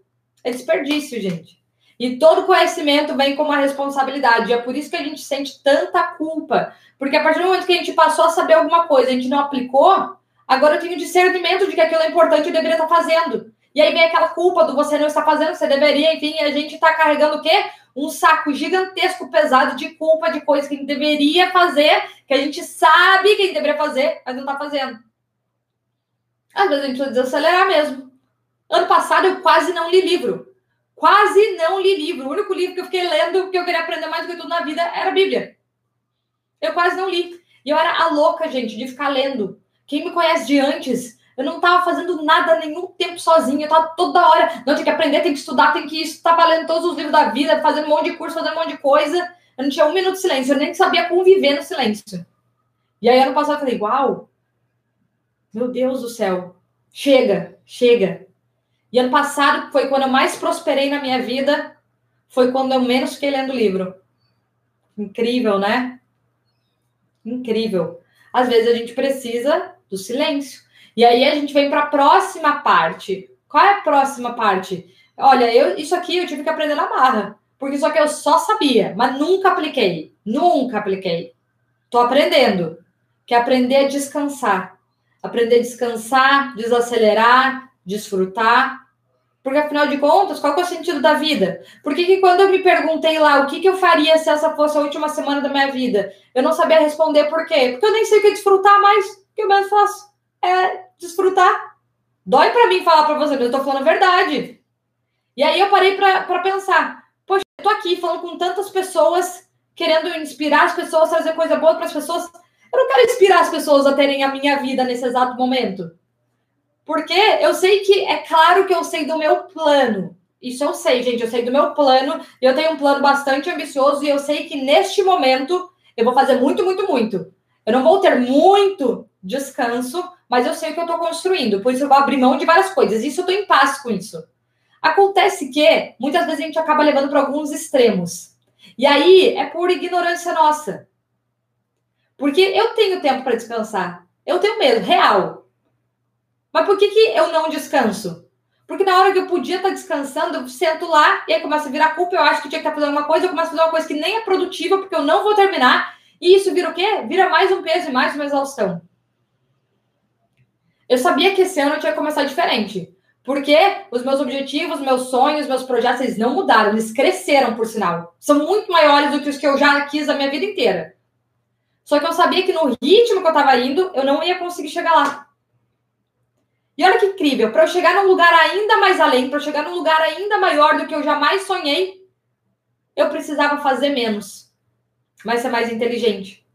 é desperdício, gente. E todo conhecimento vem com uma responsabilidade. E é por isso que a gente sente tanta culpa. Porque a partir do momento que a gente passou a saber alguma coisa, a gente não aplicou, agora eu tenho discernimento de que aquilo é importante e eu deveria estar fazendo. E aí vem aquela culpa do você não estar fazendo, você deveria, enfim, a gente está carregando o quê? Um saco gigantesco, pesado de culpa, de coisas que a gente deveria fazer, que a gente sabe que a gente deveria fazer, mas não está fazendo. Às vezes a gente precisa desacelerar mesmo. Ano passado eu quase não li livro. Quase não li livro. O único livro que eu fiquei lendo, porque eu queria aprender mais do que tudo na vida, era a Bíblia. Eu quase não li. E eu era a louca, gente, de ficar lendo. Quem me conhece de antes, eu não estava fazendo nada nenhum tempo sozinha. Eu estava toda hora. Não, tem que aprender, tem que estudar, tem que estar lendo todos os livros da vida, fazendo um monte de curso, fazendo um monte de coisa. Eu não tinha um minuto de silêncio, eu nem sabia conviver no silêncio. E aí, ano passado, eu falei, uau, meu Deus do céu, chega, chega. E ano passado foi quando eu mais prosperei na minha vida, foi quando eu menos fiquei lendo livro. Incrível, né? Incrível. Às vezes a gente precisa do silêncio. E aí a gente vem para a próxima parte. Qual é a próxima parte? Olha, eu isso aqui eu tive que aprender na barra, porque isso aqui eu só sabia, mas nunca apliquei. Nunca apliquei. Tô aprendendo. Que é aprender a descansar. Aprender a descansar, desacelerar, desfrutar. Porque, afinal de contas, qual é o sentido da vida? Por que, quando eu me perguntei lá o que, que eu faria se essa fosse a última semana da minha vida, eu não sabia responder por quê? Porque eu nem sei o que é desfrutar mais. O que eu mais faço é desfrutar. Dói para mim falar para você, mas eu tô falando a verdade. E aí eu parei para pensar. Poxa, eu tô aqui falando com tantas pessoas, querendo inspirar as pessoas, trazer coisa boa para as pessoas. Eu não quero inspirar as pessoas a terem a minha vida nesse exato momento. Porque eu sei que, é claro que eu sei do meu plano. Isso eu sei, gente. Eu sei do meu plano. Eu tenho um plano bastante ambicioso. E eu sei que neste momento eu vou fazer muito, muito, muito. Eu não vou ter muito descanso, mas eu sei o que eu estou construindo. Por isso eu vou abrir mão de várias coisas. Isso eu estou em paz com isso. Acontece que muitas vezes a gente acaba levando para alguns extremos. E aí é por ignorância nossa. Porque eu tenho tempo para descansar. Eu tenho medo, real. Mas por que, que eu não descanso? Porque na hora que eu podia estar descansando, eu sento lá e aí começa a virar culpa. Eu acho que tinha que estar fazendo uma coisa, eu começo a fazer uma coisa que nem é produtiva, porque eu não vou terminar. E isso vira o quê? Vira mais um peso e mais uma exaustão. Eu sabia que esse ano eu tinha que começar diferente. Porque os meus objetivos, meus sonhos, meus projetos, eles não mudaram, eles cresceram, por sinal. São muito maiores do que os que eu já quis a minha vida inteira. Só que eu sabia que no ritmo que eu estava indo, eu não ia conseguir chegar lá. E olha que incrível, para eu chegar num lugar ainda mais além, para eu chegar num lugar ainda maior do que eu jamais sonhei, eu precisava fazer menos, mas ser mais inteligente.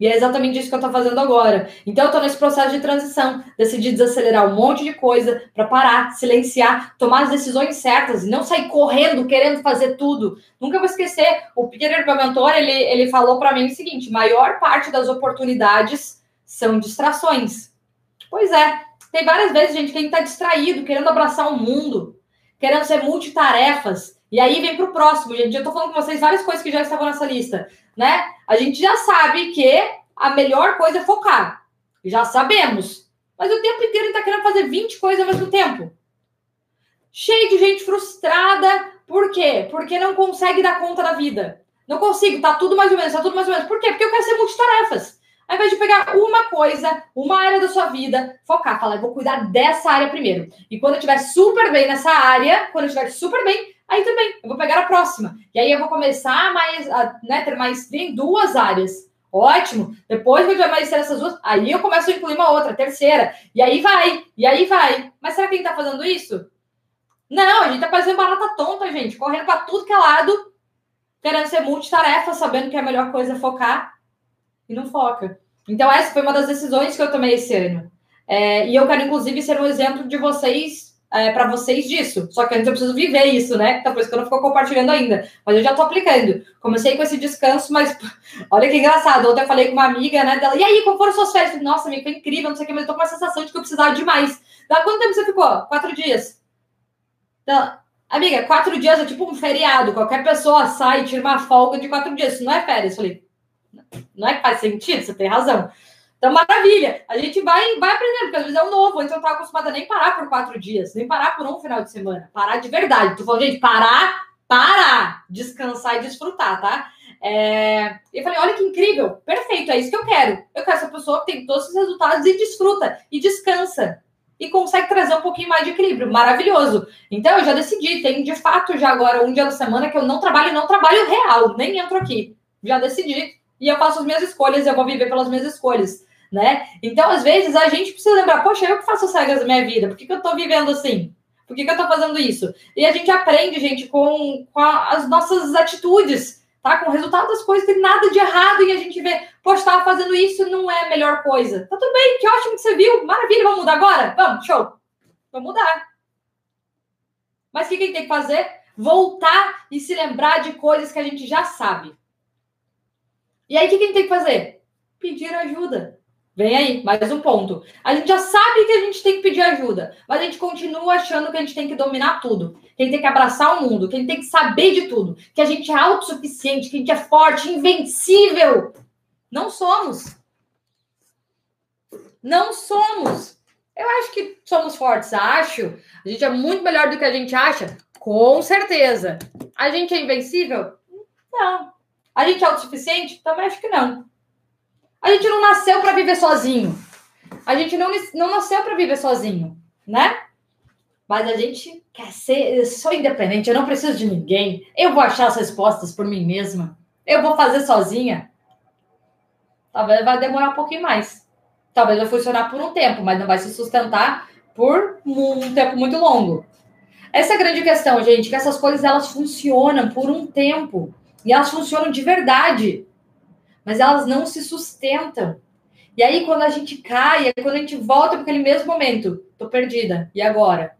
E é exatamente isso que eu estou fazendo agora. Então, eu estou nesse processo de transição. Decidi desacelerar um monte de coisa para parar, silenciar, tomar as decisões certas e não sair correndo, querendo fazer tudo. Nunca vou esquecer, o Peter, meu mentor, ele, ele falou para mim o seguinte: maior parte das oportunidades são distrações. Pois é, tem várias vezes, gente, que a gente está distraído, querendo abraçar o mundo, querendo ser multitarefas. E aí vem para o próximo, gente. Eu estou falando com vocês várias coisas que já estavam nessa lista, né? A gente já sabe que a melhor coisa é focar. Já sabemos. Mas o tempo inteiro gente está querendo fazer 20 coisas ao mesmo tempo. Cheio de gente frustrada. Por quê? Porque não consegue dar conta da vida. Não consigo, tá tudo mais ou menos, tá tudo mais ou menos. Por quê? Porque eu quero ser multitarefas. Ao invés de pegar uma coisa, uma área da sua vida, focar, falar, vou cuidar dessa área primeiro. E quando eu estiver super bem nessa área, quando eu estiver super bem, aí também, eu vou pegar a próxima. E aí eu vou começar mais, a, né, ter maestria em duas áreas. Ótimo. Depois que eu tiver maestria nessas duas, aí eu começo a incluir uma outra, terceira. E aí vai, e aí vai. Mas será que a gente tá fazendo isso? Não, a gente tá fazendo barata tonta, gente, correndo para tudo que é lado, querendo ser multitarefa, sabendo que a melhor coisa é focar e não foca. Então, essa foi uma das decisões que eu tomei esse ano. É, e eu quero, inclusive, ser um exemplo de vocês, é, para vocês disso. Só que antes eu preciso viver isso, né? Então, por isso que eu não fico compartilhando ainda. Mas eu já tô aplicando. Comecei com esse descanso, mas [LAUGHS] olha que engraçado. Ontem eu falei com uma amiga, né? Dela, e aí, como foram suas férias? Nossa, amiga, foi incrível, não sei o que, mas eu tô com uma sensação de que eu precisava demais. Dá quanto tempo você ficou? Quatro dias. Amiga, quatro dias é tipo um feriado. Qualquer pessoa sai tira uma folga de quatro dias. Isso não é férias. Eu falei, não é que faz sentido, você tem razão. Então, maravilha. A gente vai, vai aprendendo, porque às vezes é um novo. Então, eu estava acostumada a nem parar por quatro dias, nem parar por um final de semana. Parar de verdade. Tu falou, gente, parar, parar, descansar e desfrutar, tá? É... Eu falei, olha que incrível, perfeito, é isso que eu quero. Eu quero essa pessoa que tem todos os resultados e desfruta e descansa e consegue trazer um pouquinho mais de equilíbrio. Maravilhoso. Então, eu já decidi, tem de fato já agora um dia da semana que eu não trabalho, não trabalho real, nem entro aqui. Já decidi e eu faço as minhas escolhas, eu vou viver pelas minhas escolhas, né? Então, às vezes, a gente precisa lembrar, poxa, eu que faço as regras da minha vida, por que, que eu tô vivendo assim? Por que, que eu tô fazendo isso? E a gente aprende, gente, com, com a, as nossas atitudes, tá? Com o resultado das coisas, tem nada de errado, e a gente vê, poxa, tava fazendo isso, não é a melhor coisa. Tá tudo bem, que ótimo que você viu, maravilha, vamos mudar agora? Vamos, show. Vamos mudar. Mas o que, que a gente tem que fazer? Voltar e se lembrar de coisas que a gente já sabe. E aí, o que, que a gente tem que fazer? Pedir ajuda. Vem aí, mais um ponto. A gente já sabe que a gente tem que pedir ajuda, mas a gente continua achando que a gente tem que dominar tudo, que a gente tem que abraçar o mundo, que a gente tem que saber de tudo, que a gente é autossuficiente, que a gente é forte, invencível. Não somos. Não somos. Eu acho que somos fortes, acho. A gente é muito melhor do que a gente acha, com certeza. A gente é invencível? Não. A gente é autossuficiente? Também acho que não. A gente não nasceu para viver sozinho. A gente não, não nasceu para viver sozinho, né? Mas a gente quer ser. Eu sou independente, eu não preciso de ninguém. Eu vou achar as respostas por mim mesma. Eu vou fazer sozinha. Talvez vai demorar um pouquinho mais. Talvez vai funcionar por um tempo, mas não vai se sustentar por um tempo muito longo. Essa é a grande questão, gente, que essas coisas elas funcionam por um tempo. E elas funcionam de verdade, mas elas não se sustentam. E aí, quando a gente cai, é quando a gente volta para aquele mesmo momento, tô perdida. E agora?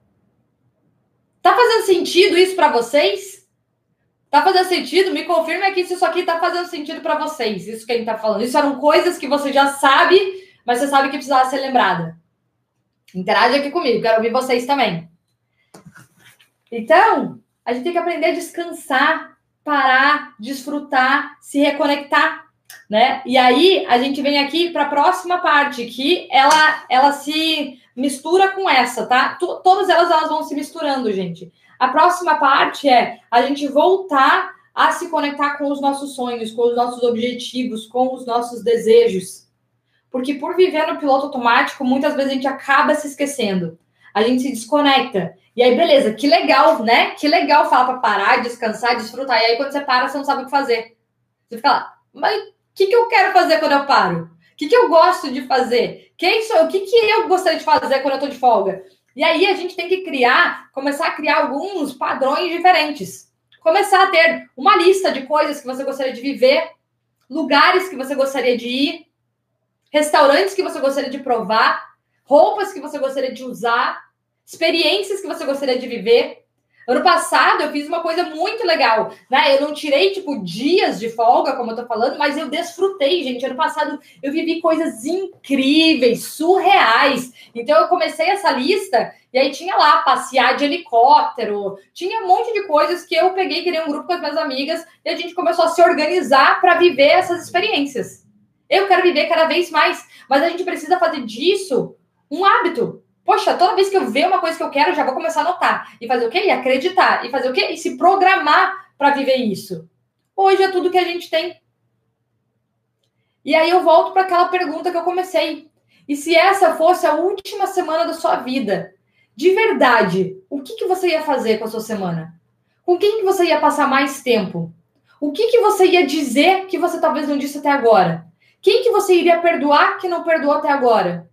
Tá fazendo sentido isso para vocês? Tá fazendo sentido? Me confirme aqui se isso aqui tá fazendo sentido para vocês. Isso que a gente tá falando. Isso eram coisas que você já sabe, mas você sabe que precisava ser lembrada. Interage aqui comigo, quero ouvir vocês também. Então, a gente tem que aprender a descansar, parar, desfrutar, se reconectar, né? E aí a gente vem aqui para a próxima parte, que ela ela se mistura com essa, tá? T todas elas elas vão se misturando, gente. A próxima parte é a gente voltar a se conectar com os nossos sonhos, com os nossos objetivos, com os nossos desejos. Porque por viver no piloto automático, muitas vezes a gente acaba se esquecendo. A gente se desconecta. E aí, beleza, que legal, né? Que legal falar para parar, descansar, desfrutar. E aí, quando você para, você não sabe o que fazer. Você fica lá, mas o que, que eu quero fazer quando eu paro? O que, que eu gosto de fazer? Quem sou eu? O que, que eu gostaria de fazer quando eu tô de folga? E aí a gente tem que criar, começar a criar alguns padrões diferentes. Começar a ter uma lista de coisas que você gostaria de viver, lugares que você gostaria de ir, restaurantes que você gostaria de provar, roupas que você gostaria de usar, experiências que você gostaria de viver. Ano passado eu fiz uma coisa muito legal, né? Eu não tirei tipo dias de folga, como eu tô falando, mas eu desfrutei, gente. Ano passado eu vivi coisas incríveis, surreais. Então eu comecei essa lista e aí tinha lá passear de helicóptero, tinha um monte de coisas que eu peguei, criei um grupo com as minhas amigas e a gente começou a se organizar para viver essas experiências. Eu quero viver cada vez mais, mas a gente precisa fazer disso um hábito. Poxa, toda vez que eu ver uma coisa que eu quero, já vou começar a anotar. E fazer o quê? E acreditar. E fazer o quê? E se programar para viver isso. Hoje é tudo que a gente tem. E aí eu volto para aquela pergunta que eu comecei. E se essa fosse a última semana da sua vida, de verdade, o que, que você ia fazer com a sua semana? Com quem que você ia passar mais tempo? O que, que você ia dizer que você talvez não disse até agora? Quem que você iria perdoar que não perdoou até agora?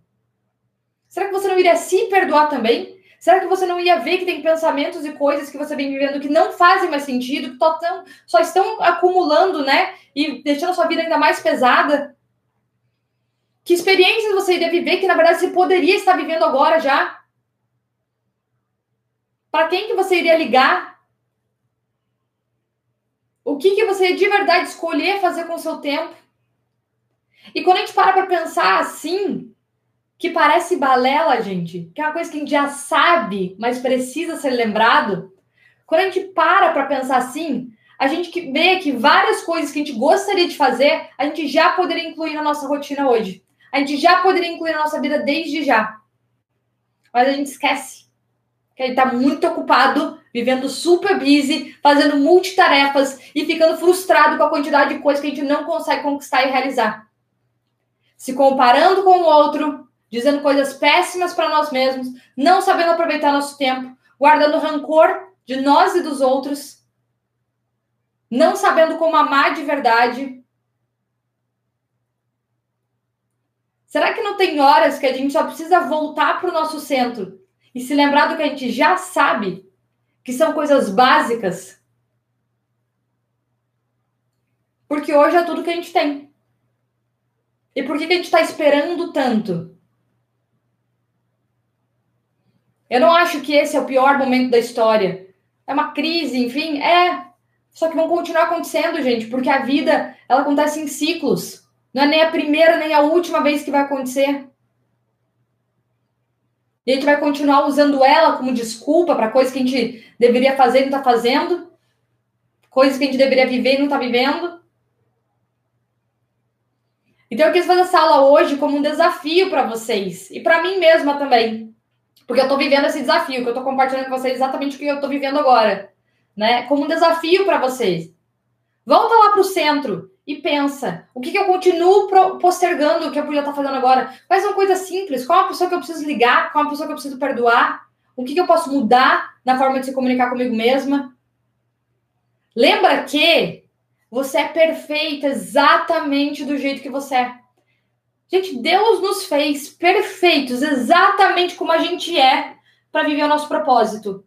Será que você não iria se perdoar também? Será que você não ia ver que tem pensamentos e coisas que você vem vivendo que não fazem mais sentido, que tão, só estão acumulando, né? E deixando a sua vida ainda mais pesada? Que experiências você iria viver que, na verdade, você poderia estar vivendo agora já? Para quem que você iria ligar? O que, que você de verdade escolher fazer com o seu tempo? E quando a gente para para pensar assim, que parece balela, gente, que é uma coisa que a gente já sabe, mas precisa ser lembrado. Quando a gente para para pensar assim, a gente vê que várias coisas que a gente gostaria de fazer, a gente já poderia incluir na nossa rotina hoje. A gente já poderia incluir na nossa vida desde já. Mas a gente esquece. Que a gente está muito ocupado, vivendo super busy, fazendo multitarefas e ficando frustrado com a quantidade de coisas que a gente não consegue conquistar e realizar. Se comparando com o outro, dizendo coisas péssimas para nós mesmos, não sabendo aproveitar nosso tempo, guardando rancor de nós e dos outros, não sabendo como amar de verdade. Será que não tem horas que a gente só precisa voltar para o nosso centro e se lembrar do que a gente já sabe, que são coisas básicas? Porque hoje é tudo que a gente tem. E por que, que a gente está esperando tanto? Eu não acho que esse é o pior momento da história. É uma crise, enfim, é. Só que vão continuar acontecendo, gente, porque a vida ela acontece em ciclos. Não é nem a primeira nem a última vez que vai acontecer. E a gente vai continuar usando ela como desculpa para coisas que a gente deveria fazer e não está fazendo, coisas que a gente deveria viver e não está vivendo. Então eu quis fazer essa aula hoje como um desafio para vocês e para mim mesma também. Porque eu estou vivendo esse desafio, que eu estou compartilhando com vocês exatamente o que eu estou vivendo agora. Né? Como um desafio para vocês. Volta lá para o centro e pensa: o que, que eu continuo postergando que eu podia estar fazendo agora? Quais são coisas simples? Qual é a pessoa que eu preciso ligar? Qual é a pessoa que eu preciso perdoar? O que, que eu posso mudar na forma de se comunicar comigo mesma? Lembra que você é perfeita exatamente do jeito que você é. Gente, Deus nos fez perfeitos, exatamente como a gente é, para viver o nosso propósito.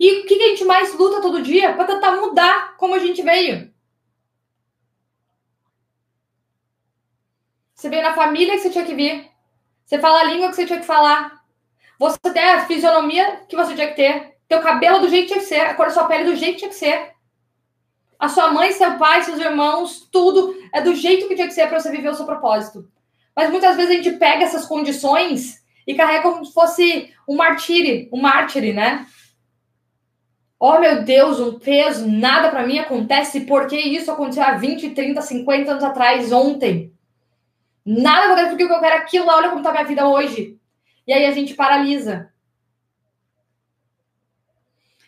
E o que a gente mais luta todo dia? Para tentar mudar como a gente veio. Você veio na família que você tinha que vir. Você fala a língua que você tinha que falar. Você tem a fisionomia que você tinha que ter. Teu cabelo do jeito que tinha que ser. A cor da sua pele do jeito que tinha que ser. A sua mãe, seu pai, seus irmãos, tudo é do jeito que tinha que ser para você viver o seu propósito. Mas muitas vezes a gente pega essas condições e carrega como se fosse um martírio, um mártir, né? Oh, meu Deus, um peso, nada para mim acontece. Porque isso aconteceu há 20, 30, 50 anos atrás, ontem. Nada acontece porque eu quero aquilo lá. Olha como tá minha vida hoje. E aí a gente paralisa.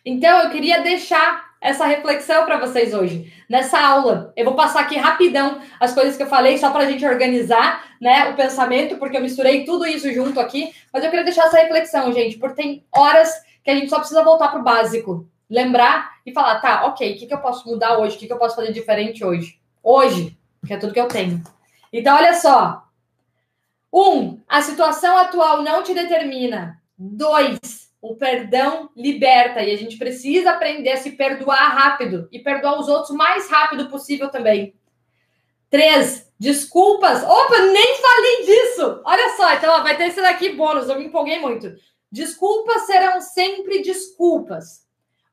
Então, eu queria deixar essa reflexão para vocês hoje, nessa aula. Eu vou passar aqui rapidão as coisas que eu falei, só para a gente organizar né, o pensamento, porque eu misturei tudo isso junto aqui. Mas eu queria deixar essa reflexão, gente, porque tem horas que a gente só precisa voltar para o básico, lembrar e falar: tá, ok, o que, que eu posso mudar hoje? O que, que eu posso fazer diferente hoje? Hoje, que é tudo que eu tenho. Então, olha só. Um, a situação atual não te determina. Dois, o perdão liberta e a gente precisa aprender a se perdoar rápido e perdoar os outros o mais rápido possível também. Três, desculpas. Opa, nem falei disso. Olha só, então ó, vai ter esse daqui bônus, eu me empolguei muito. Desculpas serão sempre desculpas,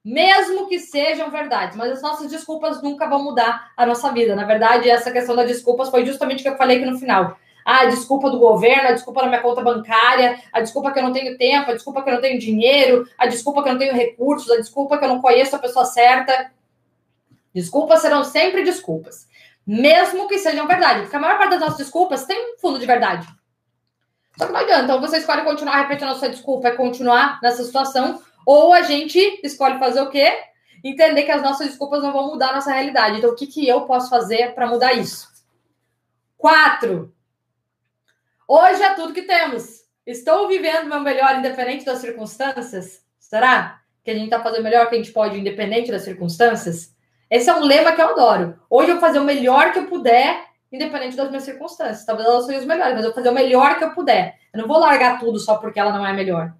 mesmo que sejam verdades, mas as nossas desculpas nunca vão mudar a nossa vida. Na verdade, essa questão das desculpas foi justamente o que eu falei aqui no final. Ah, desculpa do governo, a desculpa da minha conta bancária, a desculpa que eu não tenho tempo, a desculpa que eu não tenho dinheiro, a desculpa que eu não tenho recursos, a desculpa que eu não conheço a pessoa certa. Desculpas serão sempre desculpas, mesmo que sejam verdade, porque a maior parte das nossas desculpas tem um fundo de verdade. Só que não adianta, então você escolhe continuar repetindo a sua desculpa, é continuar nessa situação, ou a gente escolhe fazer o quê? Entender que as nossas desculpas não vão mudar a nossa realidade. Então, o que, que eu posso fazer para mudar isso? Quatro, Hoje é tudo que temos. Estou vivendo meu melhor independente das circunstâncias? Será que a gente está fazendo o melhor que a gente pode independente das circunstâncias? Esse é um lema que eu adoro. Hoje eu vou fazer o melhor que eu puder, independente das minhas circunstâncias. Talvez elas sejam as melhores, mas eu vou fazer o melhor que eu puder. Eu não vou largar tudo só porque ela não é melhor.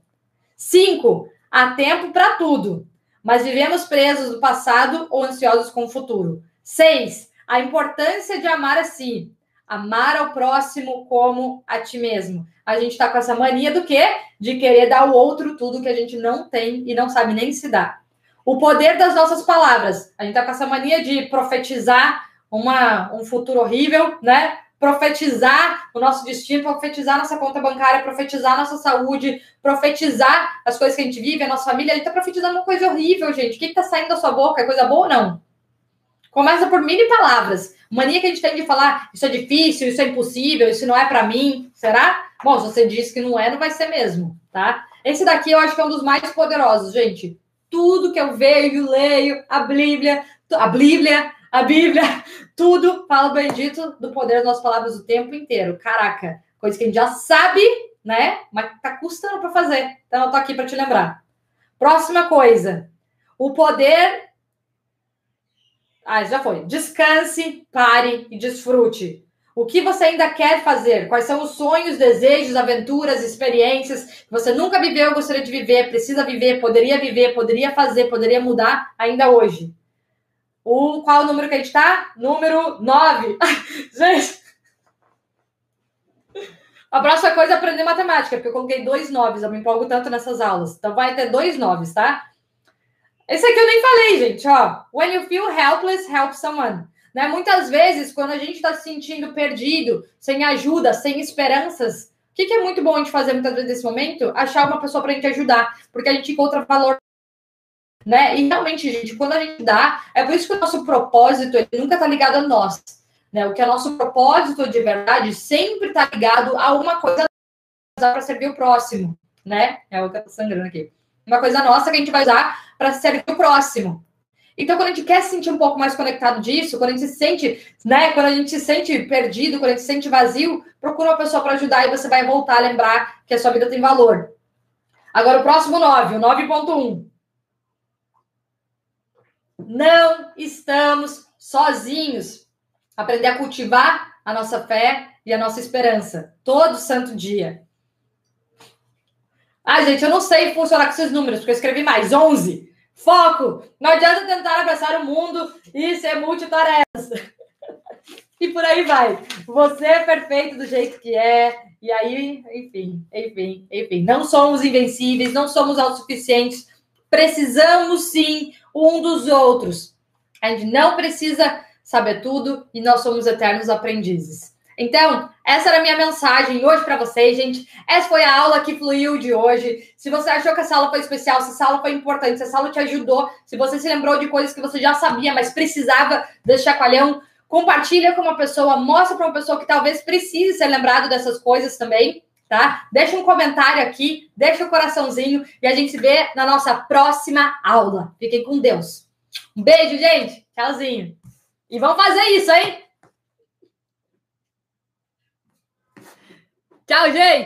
Cinco, há tempo para tudo, mas vivemos presos do passado ou ansiosos com o futuro. Seis, a importância de amar a si, Amar ao próximo como a ti mesmo. A gente está com essa mania do quê? De querer dar ao outro tudo que a gente não tem e não sabe nem se dar. O poder das nossas palavras. A gente está com essa mania de profetizar uma, um futuro horrível, né? Profetizar o nosso destino, profetizar nossa conta bancária, profetizar nossa saúde, profetizar as coisas que a gente vive, a nossa família. A gente está profetizando uma coisa horrível, gente. O que está saindo da sua boca? É coisa boa ou não? Começa por mini palavras. Mania que a gente tem de falar, isso é difícil, isso é impossível, isso não é para mim. Será? Bom, se você disse que não é, não vai ser mesmo, tá? Esse daqui eu acho que é um dos mais poderosos, gente. Tudo que eu vejo, leio, a Bíblia, a Bíblia, a Bíblia, [LAUGHS] tudo fala bendito do poder das nossas palavras o tempo inteiro. Caraca, coisa que a gente já sabe, né? Mas tá custando para fazer. Então eu tô aqui para te lembrar. Próxima coisa. O poder ah, já foi. Descanse, pare e desfrute. O que você ainda quer fazer? Quais são os sonhos, desejos, aventuras, experiências que você nunca viveu, gostaria de viver, precisa viver, poderia viver, poderia fazer, poderia mudar ainda hoje? O, qual o número que a gente está? Número 9. [LAUGHS] gente. A próxima coisa é aprender matemática, porque eu coloquei dois noves, eu me empolgo tanto nessas aulas. Então vai ter dois noves, tá? Esse aqui eu nem falei, gente, ó. When you feel helpless, help someone. Né? Muitas vezes, quando a gente está se sentindo perdido, sem ajuda, sem esperanças, o que, que, é muito bom a gente fazer muitas vezes nesse momento? Achar uma pessoa para a gente ajudar, porque a gente encontra valor. Né? E realmente, gente, quando a gente dá, é por isso que o nosso propósito ele nunca está ligado a nós. Né? O que é nosso propósito de verdade sempre está ligado a uma coisa para servir o próximo. Né? É o que está sangrando aqui uma coisa nossa que a gente vai usar para servir o próximo. Então, quando a gente quer se sentir um pouco mais conectado disso, quando a gente se sente, né, quando a gente se sente perdido, quando a gente se sente vazio, procura uma pessoa para ajudar e você vai voltar a lembrar que a sua vida tem valor. Agora, o próximo 9, o 9.1. Não estamos sozinhos. Aprender a cultivar a nossa fé e a nossa esperança todo santo dia. Ah, gente, eu não sei funcionar com esses números, porque eu escrevi mais. 11. Foco. Não adianta tentar abraçar o mundo e ser multitarefas. [LAUGHS] e por aí vai. Você é perfeito do jeito que é. E aí, enfim, enfim, enfim. Não somos invencíveis, não somos autossuficientes. Precisamos sim um dos outros. A gente não precisa saber tudo e nós somos eternos aprendizes. Então, essa era a minha mensagem hoje para vocês, gente. Essa foi a aula que fluiu de hoje. Se você achou que essa aula foi especial, se essa aula foi importante, se essa aula te ajudou, se você se lembrou de coisas que você já sabia, mas precisava desse chacoalhão, compartilha com uma pessoa, mostra para uma pessoa que talvez precise ser lembrado dessas coisas também, tá? Deixa um comentário aqui, deixa o um coraçãozinho e a gente se vê na nossa próxima aula. Fiquem com Deus. Um beijo, gente. Tchauzinho. E vamos fazer isso, hein? Tchau, gente!